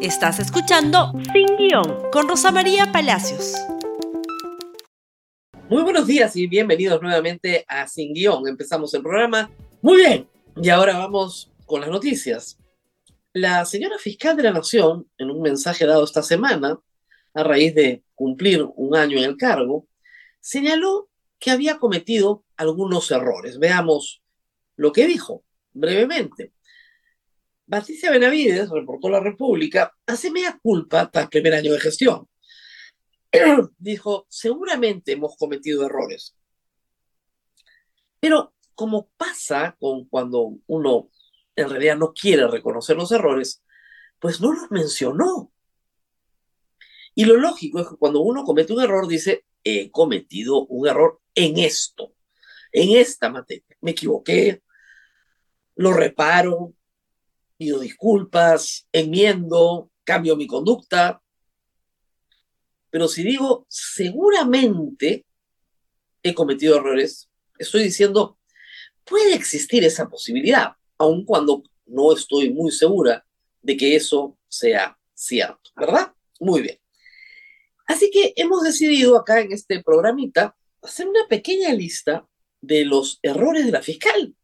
Estás escuchando Sin Guión con Rosa María Palacios. Muy buenos días y bienvenidos nuevamente a Sin Guión. Empezamos el programa. Muy bien. Y ahora vamos con las noticias. La señora fiscal de la Nación, en un mensaje dado esta semana, a raíz de cumplir un año en el cargo, señaló que había cometido algunos errores. Veamos lo que dijo brevemente. Patricia Benavides, reportó La República, hace media culpa tras primer año de gestión. Dijo, seguramente hemos cometido errores. Pero como pasa con cuando uno en realidad no quiere reconocer los errores, pues no los mencionó. Y lo lógico es que cuando uno comete un error dice, he cometido un error en esto, en esta materia. Me equivoqué, lo reparo, pido disculpas, enmiendo, cambio mi conducta. Pero si digo, seguramente he cometido errores, estoy diciendo, puede existir esa posibilidad, aun cuando no estoy muy segura de que eso sea cierto, ¿verdad? Muy bien. Así que hemos decidido acá en este programita hacer una pequeña lista de los errores de la fiscal.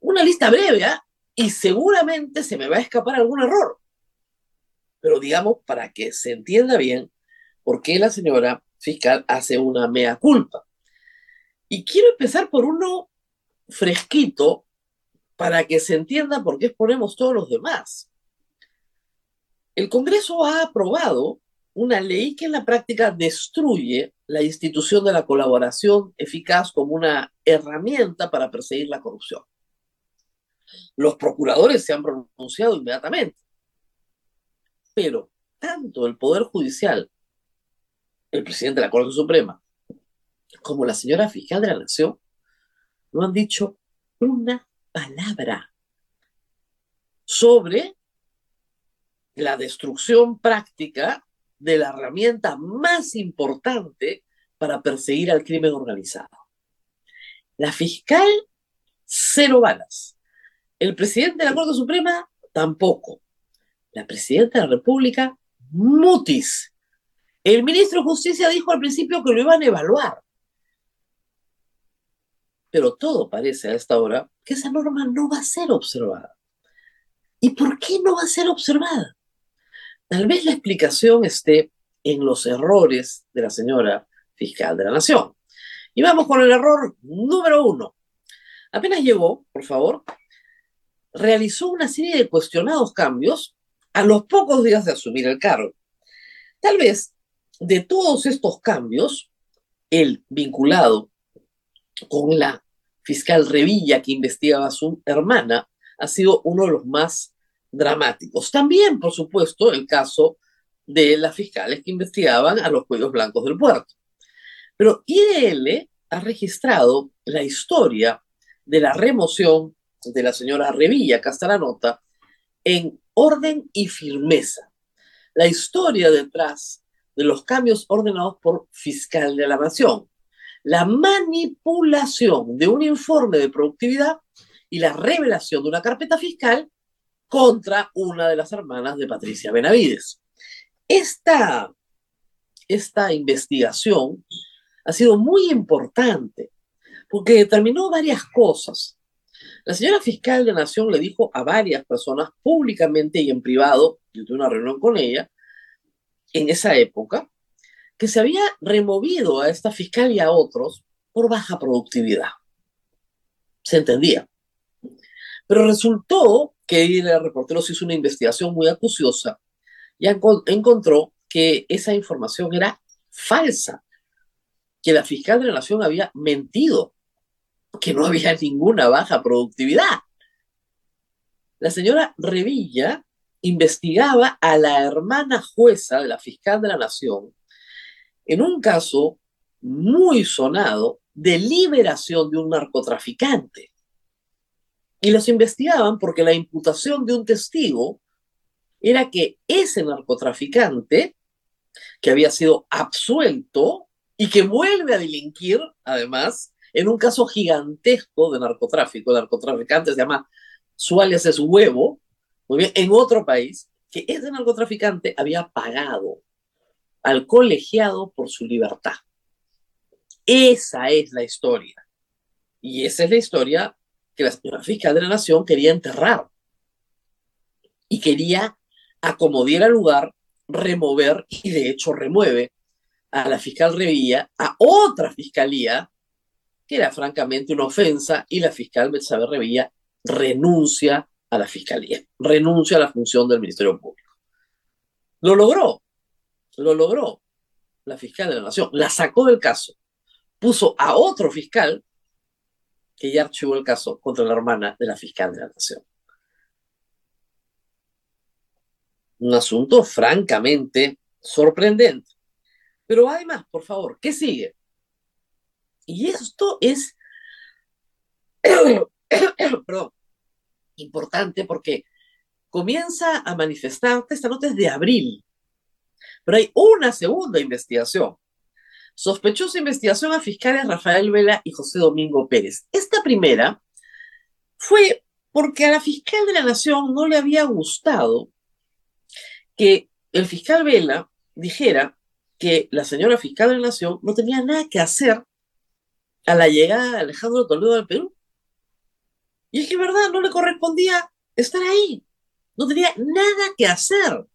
Una lista breve, ¿ah? Y seguramente se me va a escapar algún error. Pero digamos, para que se entienda bien por qué la señora fiscal hace una mea culpa. Y quiero empezar por uno fresquito para que se entienda por qué exponemos todos los demás. El Congreso ha aprobado una ley que en la práctica destruye la institución de la colaboración eficaz como una herramienta para perseguir la corrupción. Los procuradores se han pronunciado inmediatamente. Pero tanto el Poder Judicial, el presidente de la Corte Suprema, como la señora fiscal de la Nación, no han dicho una palabra sobre la destrucción práctica de la herramienta más importante para perseguir al crimen organizado. La fiscal, cero balas. El presidente de la Corte Suprema, tampoco. La presidenta de la República, mutis. El ministro de Justicia dijo al principio que lo iban a evaluar. Pero todo parece a esta hora que esa norma no va a ser observada. ¿Y por qué no va a ser observada? Tal vez la explicación esté en los errores de la señora fiscal de la Nación. Y vamos con el error número uno. Apenas llegó, por favor, realizó una serie de cuestionados cambios a los pocos días de asumir el cargo. Tal vez de todos estos cambios, el vinculado con la fiscal Revilla que investigaba a su hermana ha sido uno de los más dramáticos. También, por supuesto, el caso de las fiscales que investigaban a los cuellos blancos del puerto. Pero IDL ha registrado la historia de la remoción de la señora Revilla, acá la nota, en orden y firmeza. La historia detrás de los cambios ordenados por fiscal de la nación, la manipulación de un informe de productividad y la revelación de una carpeta fiscal contra una de las hermanas de Patricia Benavides. Esta, esta investigación ha sido muy importante porque determinó varias cosas. La señora fiscal de Nación le dijo a varias personas públicamente y en privado, yo tuve una reunión con ella, en esa época, que se había removido a esta fiscal y a otros por baja productividad. Se entendía. Pero resultó que el reportero se hizo una investigación muy acuciosa y encontró que esa información era falsa, que la fiscal de la Nación había mentido que no había ninguna baja productividad. La señora Revilla investigaba a la hermana jueza de la fiscal de la Nación en un caso muy sonado de liberación de un narcotraficante. Y los investigaban porque la imputación de un testigo era que ese narcotraficante, que había sido absuelto y que vuelve a delinquir, además, en un caso gigantesco de narcotráfico, el narcotraficante se llama Suárez es huevo, muy bien, en otro país, que ese narcotraficante había pagado al colegiado por su libertad. Esa es la historia. Y esa es la historia que la señora fiscal de la Nación quería enterrar. Y quería acomodar al lugar, remover, y de hecho remueve a la fiscal Revilla a otra fiscalía, era francamente una ofensa, y la fiscal Betsabe Revilla renuncia a la fiscalía, renuncia a la función del Ministerio Público. Lo logró, lo logró la fiscal de la Nación, la sacó del caso, puso a otro fiscal que ya archivó el caso contra la hermana de la fiscal de la Nación. Un asunto francamente sorprendente. Pero hay más, por favor, ¿qué sigue? Y esto es, importante porque comienza a manifestarse esta nota es de abril, pero hay una segunda investigación. Sospechosa investigación a fiscales Rafael Vela y José Domingo Pérez. Esta primera fue porque a la fiscal de la Nación no le había gustado que el fiscal Vela dijera que la señora fiscal de la Nación no tenía nada que hacer a la llegada de Alejandro Toledo al Perú. Y es que, verdad, no le correspondía estar ahí. No tenía nada que hacer,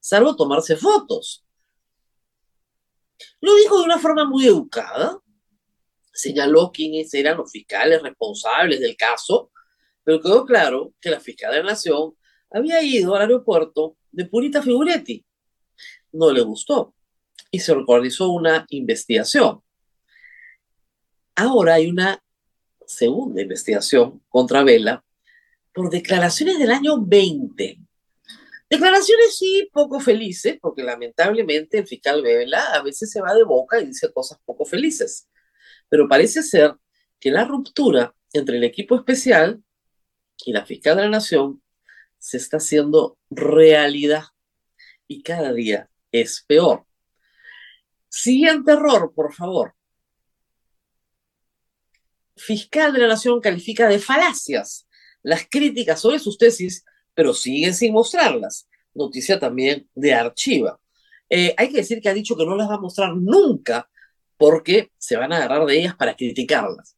salvo tomarse fotos. Lo dijo de una forma muy educada. Señaló quiénes eran los fiscales responsables del caso, pero quedó claro que la fiscal de la Nación había ido al aeropuerto de Purita Figuretti. No le gustó y se organizó una investigación. Ahora hay una segunda investigación contra Vela por declaraciones del año 20. Declaraciones sí poco felices, porque lamentablemente el fiscal Vela a veces se va de boca y dice cosas poco felices. Pero parece ser que la ruptura entre el equipo especial y la fiscal de la Nación se está haciendo realidad y cada día es peor. Siguiente error, por favor fiscal de la Nación califica de falacias las críticas sobre sus tesis, pero siguen sin mostrarlas. Noticia también de Archiva. Eh, hay que decir que ha dicho que no las va a mostrar nunca porque se van a agarrar de ellas para criticarlas.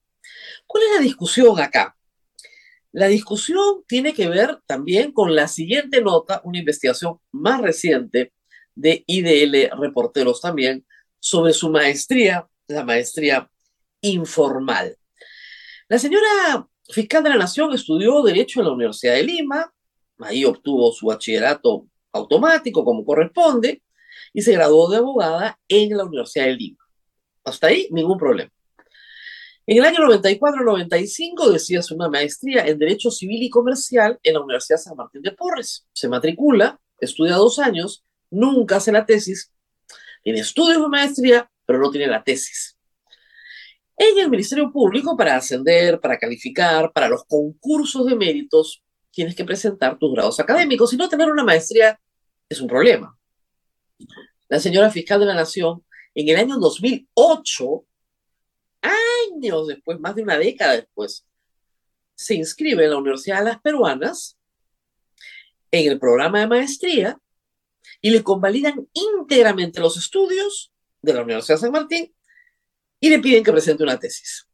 ¿Cuál es la discusión acá? La discusión tiene que ver también con la siguiente nota, una investigación más reciente de IDL Reporteros también, sobre su maestría, la maestría informal. La señora fiscal de la Nación estudió Derecho en la Universidad de Lima, ahí obtuvo su bachillerato automático como corresponde y se graduó de abogada en la Universidad de Lima. Hasta ahí, ningún problema. En el año 94-95 decía una maestría en Derecho Civil y Comercial en la Universidad San Martín de Porres. Se matricula, estudia dos años, nunca hace la tesis, tiene estudios de maestría, pero no tiene la tesis en el Ministerio Público para ascender, para calificar, para los concursos de méritos, tienes que presentar tus grados académicos. Si no tener una maestría es un problema. La señora fiscal de la Nación, en el año 2008, años después, más de una década después, se inscribe en la Universidad de las Peruanas en el programa de maestría y le convalidan íntegramente los estudios de la Universidad de San Martín y le piden que presente una tesis.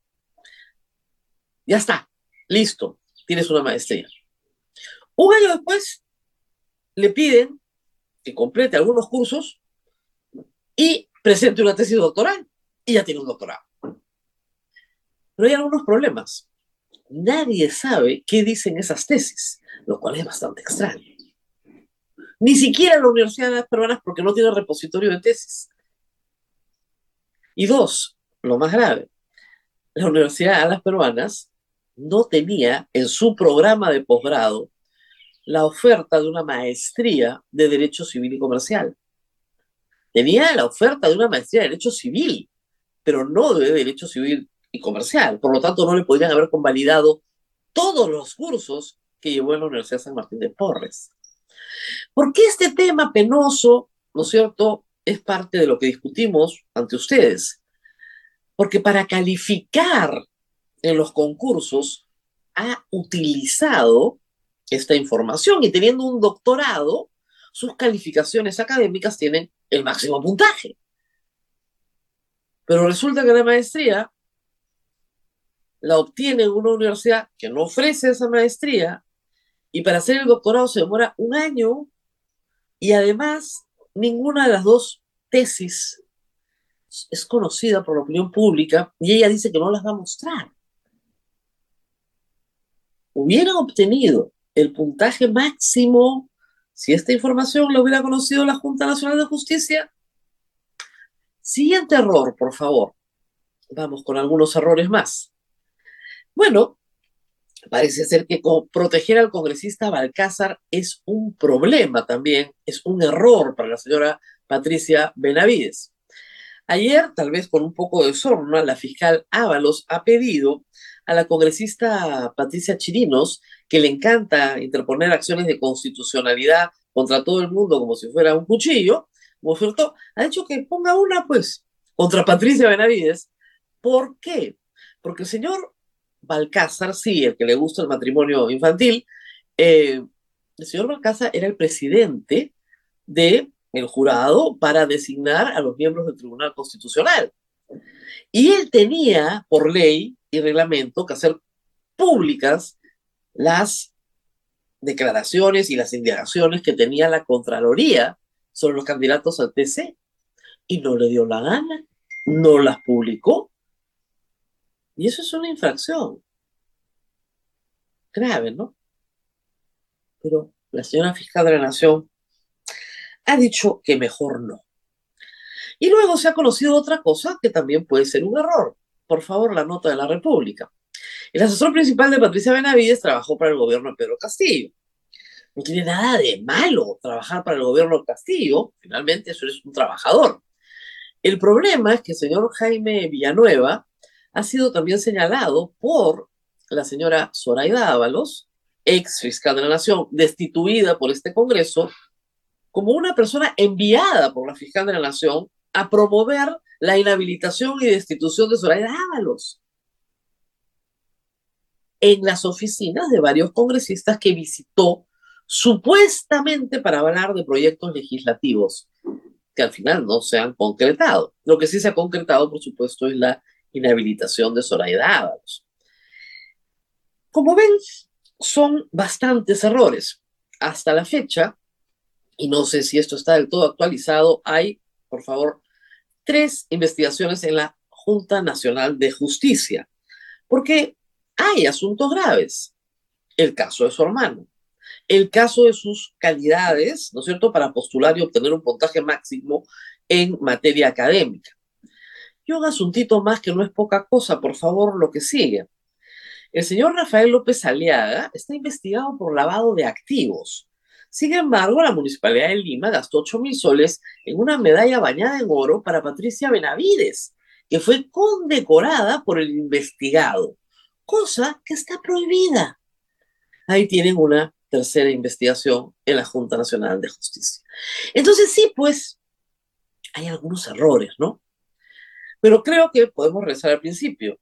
Ya está, listo, tienes una maestría. Un año después, le piden que complete algunos cursos y presente una tesis doctoral y ya tiene un doctorado. Pero hay algunos problemas. Nadie sabe qué dicen esas tesis, lo cual es bastante extraño. Ni siquiera la Universidad de las Peruanas porque no tiene repositorio de tesis. Y dos, lo más grave, la Universidad de las Peruanas no tenía en su programa de posgrado la oferta de una maestría de Derecho Civil y Comercial. Tenía la oferta de una maestría de Derecho Civil, pero no de Derecho Civil y Comercial. Por lo tanto, no le podrían haber convalidado todos los cursos que llevó en la Universidad San Martín de Porres. ¿Por qué este tema penoso, no es cierto, es parte de lo que discutimos ante ustedes? Porque para calificar en los concursos ha utilizado esta información y teniendo un doctorado, sus calificaciones académicas tienen el máximo puntaje. Pero resulta que la maestría la obtiene en una universidad que no ofrece esa maestría y para hacer el doctorado se demora un año y además ninguna de las dos tesis es conocida por la opinión pública y ella dice que no las va a mostrar. Hubieran obtenido el puntaje máximo si esta información la hubiera conocido la Junta Nacional de Justicia. Siguiente error, por favor. Vamos con algunos errores más. Bueno, parece ser que proteger al congresista Balcázar es un problema también, es un error para la señora Patricia Benavides. Ayer, tal vez con un poco de sorna, la fiscal Ábalos ha pedido a la congresista Patricia Chirinos, que le encanta interponer acciones de constitucionalidad contra todo el mundo como si fuera un cuchillo, ha dicho que ponga una, pues, contra Patricia Benavides. ¿Por qué? Porque el señor Balcázar, sí, el que le gusta el matrimonio infantil, eh, el señor Balcázar era el presidente del el jurado para designar a los miembros del Tribunal Constitucional. Y él tenía, por ley y reglamento, que hacer públicas las declaraciones y las indagaciones que tenía la Contraloría sobre los candidatos al TC. Y no le dio la gana, no las publicó. Y eso es una infracción. Grave, ¿no? Pero la señora fiscal de la Nación ha dicho que mejor no. Y luego se ha conocido otra cosa que también puede ser un error. Por favor, la nota de la República. El asesor principal de Patricia Benavides trabajó para el gobierno de Pedro Castillo. No tiene nada de malo trabajar para el gobierno de Castillo. Finalmente, eso es un trabajador. El problema es que el señor Jaime Villanueva ha sido también señalado por la señora Zoraida Ábalos, ex fiscal de la Nación, destituida por este Congreso, como una persona enviada por la fiscal de la Nación a promover la inhabilitación y destitución de Zoraida Ábalos en las oficinas de varios congresistas que visitó supuestamente para hablar de proyectos legislativos que al final no se han concretado. Lo que sí se ha concretado, por supuesto, es la inhabilitación de Zoraida Ábalos. Como ven, son bastantes errores. Hasta la fecha, y no sé si esto está del todo actualizado, hay, por favor, tres investigaciones en la Junta Nacional de Justicia, porque hay asuntos graves. El caso de su hermano, el caso de sus calidades, ¿no es cierto?, para postular y obtener un puntaje máximo en materia académica. Y un asuntito más que no es poca cosa, por favor, lo que sigue. El señor Rafael López Aliaga está investigado por lavado de activos. Sin embargo, la Municipalidad de Lima gastó 8 mil soles en una medalla bañada en oro para Patricia Benavides, que fue condecorada por el investigado, cosa que está prohibida. Ahí tienen una tercera investigación en la Junta Nacional de Justicia. Entonces sí, pues hay algunos errores, ¿no? Pero creo que podemos regresar al principio.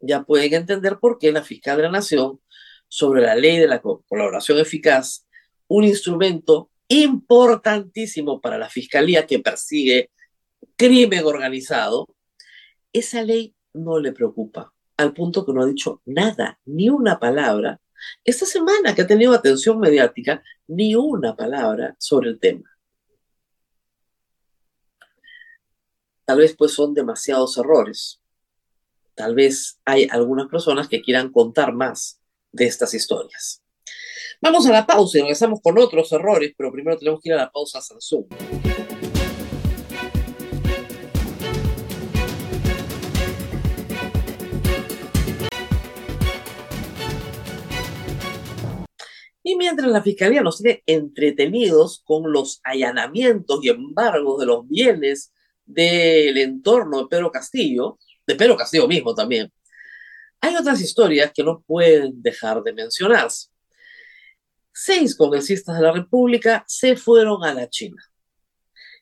Ya pueden entender por qué la fiscal de la Nación, sobre la ley de la colaboración eficaz, un instrumento importantísimo para la fiscalía que persigue crimen organizado, esa ley no le preocupa, al punto que no ha dicho nada, ni una palabra. Esta semana que ha tenido atención mediática, ni una palabra sobre el tema. Tal vez pues son demasiados errores. Tal vez hay algunas personas que quieran contar más de estas historias. Vamos a la pausa y regresamos con otros errores, pero primero tenemos que ir a la pausa a Samsung. Y mientras la Fiscalía nos tiene entretenidos con los allanamientos y embargos de los bienes del entorno de Pedro Castillo, de Pedro Castillo mismo también, hay otras historias que no pueden dejar de mencionarse. Seis congresistas de la República se fueron a la China.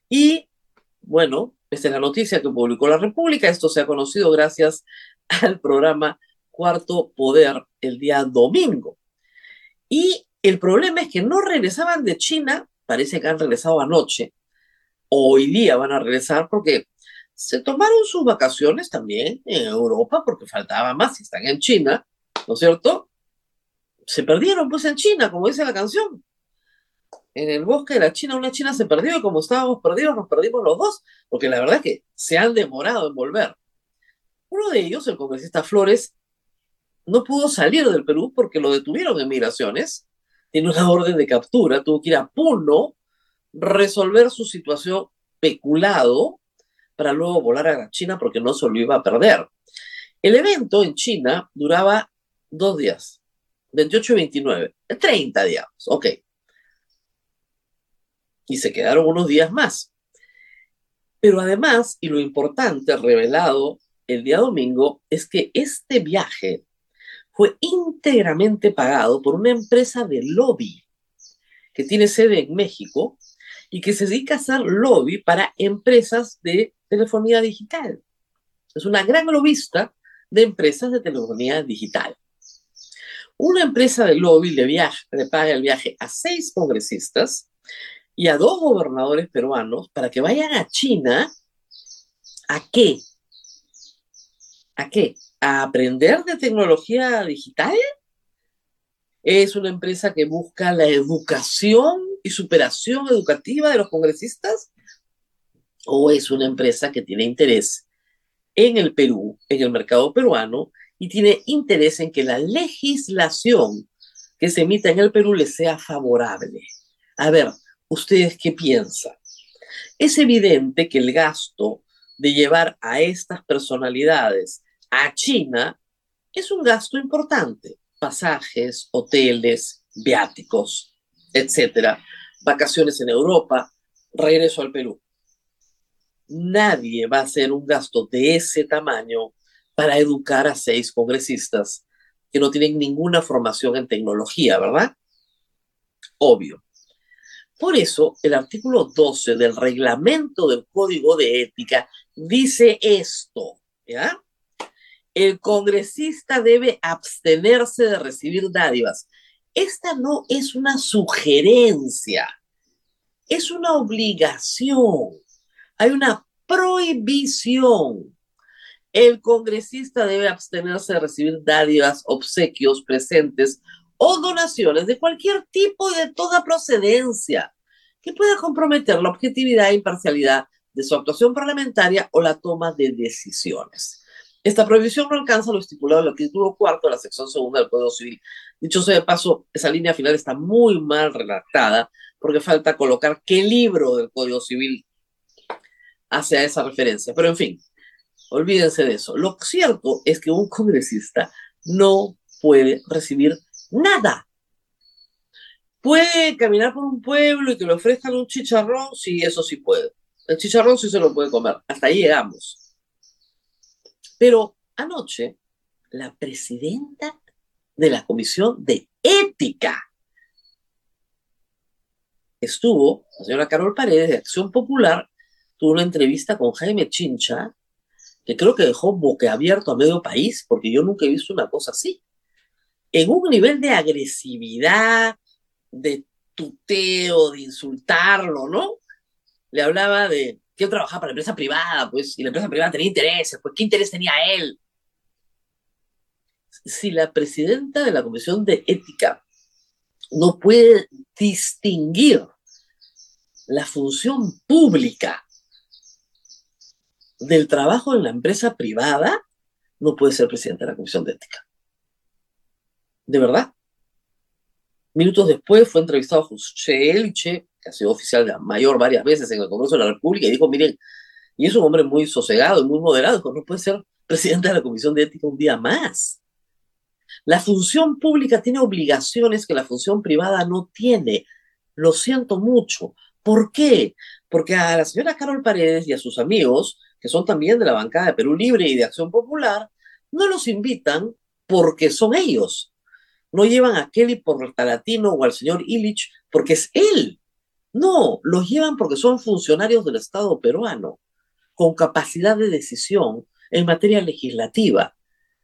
Y, bueno, esta es la noticia que publicó la República. Esto se ha conocido gracias al programa Cuarto Poder el día domingo. Y El problema es que no regresaban de China, parece que han regresado anoche, hoy día van a regresar porque se tomaron sus vacaciones también en Europa porque faltaba más, si están en China, ¿no es cierto? Se perdieron pues en China, como dice la canción. En el bosque de la China, una China se perdió y como estábamos perdidos, nos perdimos los dos, porque la verdad es que se han demorado en volver. Uno de ellos, el congresista Flores, no pudo salir del Perú porque lo detuvieron en migraciones, tiene una orden de captura, tuvo que ir a Puno, resolver su situación peculado para luego volar a China porque no se lo iba a perder. El evento en China duraba dos días, 28 y 29, 30 días, ok. Y se quedaron unos días más. Pero además, y lo importante revelado el día domingo, es que este viaje fue íntegramente pagado por una empresa de lobby que tiene sede en México y que se dedica a hacer lobby para empresas de telefonía digital. Es una gran lobista de empresas de telefonía digital. Una empresa de lobby le, viaje, le paga el viaje a seis congresistas y a dos gobernadores peruanos para que vayan a China. ¿A qué? ¿A qué? ¿A aprender de tecnología digital? ¿Es una empresa que busca la educación y superación educativa de los congresistas? ¿O es una empresa que tiene interés en el Perú, en el mercado peruano, y tiene interés en que la legislación que se emita en el Perú le sea favorable? A ver, ¿ustedes qué piensan? Es evidente que el gasto de llevar a estas personalidades a China es un gasto importante. Pasajes, hoteles, viáticos, etcétera vacaciones en Europa, regreso al Perú. Nadie va a hacer un gasto de ese tamaño para educar a seis congresistas que no tienen ninguna formación en tecnología, ¿verdad? Obvio. Por eso, el artículo 12 del reglamento del Código de Ética dice esto. El congresista debe abstenerse de recibir dádivas, esta no es una sugerencia, es una obligación. Hay una prohibición. El congresista debe abstenerse de recibir dádivas, obsequios, presentes o donaciones de cualquier tipo y de toda procedencia que pueda comprometer la objetividad e imparcialidad de su actuación parlamentaria o la toma de decisiones. Esta prohibición no alcanza lo estipulado en el título cuarto de la sección segunda del Código Civil. Dicho sea de paso, esa línea final está muy mal redactada porque falta colocar qué libro del Código Civil hace a esa referencia. Pero en fin, olvídense de eso. Lo cierto es que un congresista no puede recibir nada. ¿Puede caminar por un pueblo y que le ofrezcan un chicharrón? Sí, eso sí puede. El chicharrón sí se lo puede comer. Hasta ahí llegamos. Pero anoche, la presidenta de la Comisión de Ética estuvo, la señora Carol Paredes, de Acción Popular, tuvo una entrevista con Jaime Chincha, que creo que dejó boqueabierto a medio país, porque yo nunca he visto una cosa así. En un nivel de agresividad, de tuteo, de insultarlo, ¿no? Le hablaba de yo trabajaba para la empresa privada, pues, y la empresa privada tenía intereses, pues, ¿qué interés tenía él? Si la presidenta de la Comisión de Ética no puede distinguir la función pública del trabajo en la empresa privada, no puede ser presidenta de la Comisión de Ética. ¿De verdad? Minutos después fue entrevistado José Elche, que ha sido oficial de mayor varias veces en el Congreso de la República, y dijo, miren, y es un hombre muy sosegado y muy moderado, no puede ser presidente de la Comisión de Ética un día más. La función pública tiene obligaciones que la función privada no tiene. Lo siento mucho. ¿Por qué? Porque a la señora Carol Paredes y a sus amigos, que son también de la bancada de Perú Libre y de Acción Popular, no los invitan porque son ellos. No llevan a Kelly por Talatino o al señor Illich porque es él no, los llevan porque son funcionarios del Estado peruano, con capacidad de decisión en materia legislativa.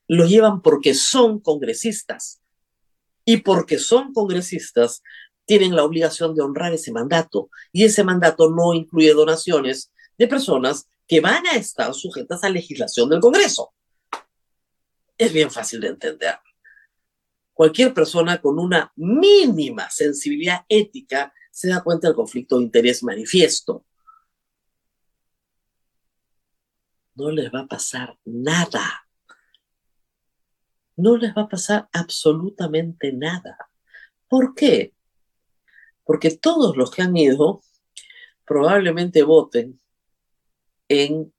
Los llevan porque son congresistas. Y porque son congresistas, tienen la obligación de honrar ese mandato. Y ese mandato no incluye donaciones de personas que van a estar sujetas a legislación del Congreso. Es bien fácil de entender. Cualquier persona con una mínima sensibilidad ética se da cuenta del conflicto de interés manifiesto. No les va a pasar nada. No les va a pasar absolutamente nada. ¿Por qué? Porque todos los que han ido probablemente voten en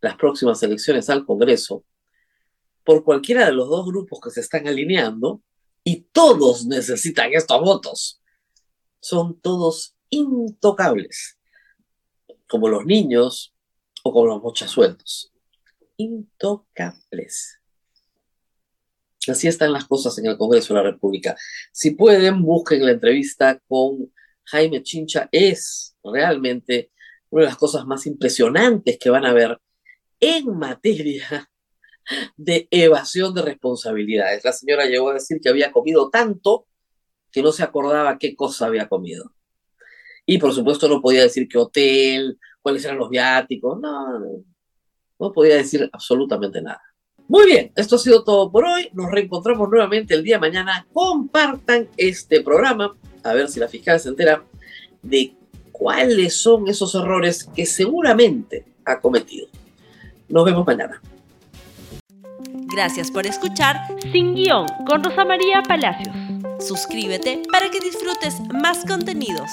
las próximas elecciones al Congreso por cualquiera de los dos grupos que se están alineando y todos necesitan estos votos. Son todos intocables, como los niños o como los mochasueldos. Intocables. Así están las cosas en el Congreso de la República. Si pueden, busquen la entrevista con Jaime Chincha. Es realmente una de las cosas más impresionantes que van a ver en materia de evasión de responsabilidades. La señora llegó a decir que había comido tanto que no se acordaba qué cosa había comido. Y por supuesto no podía decir qué hotel, cuáles eran los viáticos, no, no podía decir absolutamente nada. Muy bien, esto ha sido todo por hoy. Nos reencontramos nuevamente el día de mañana. Compartan este programa, a ver si la fiscal se entera de cuáles son esos errores que seguramente ha cometido. Nos vemos mañana. Gracias por escuchar Sin Guión con Rosa María Palacios. Suscríbete para que disfrutes más contenidos.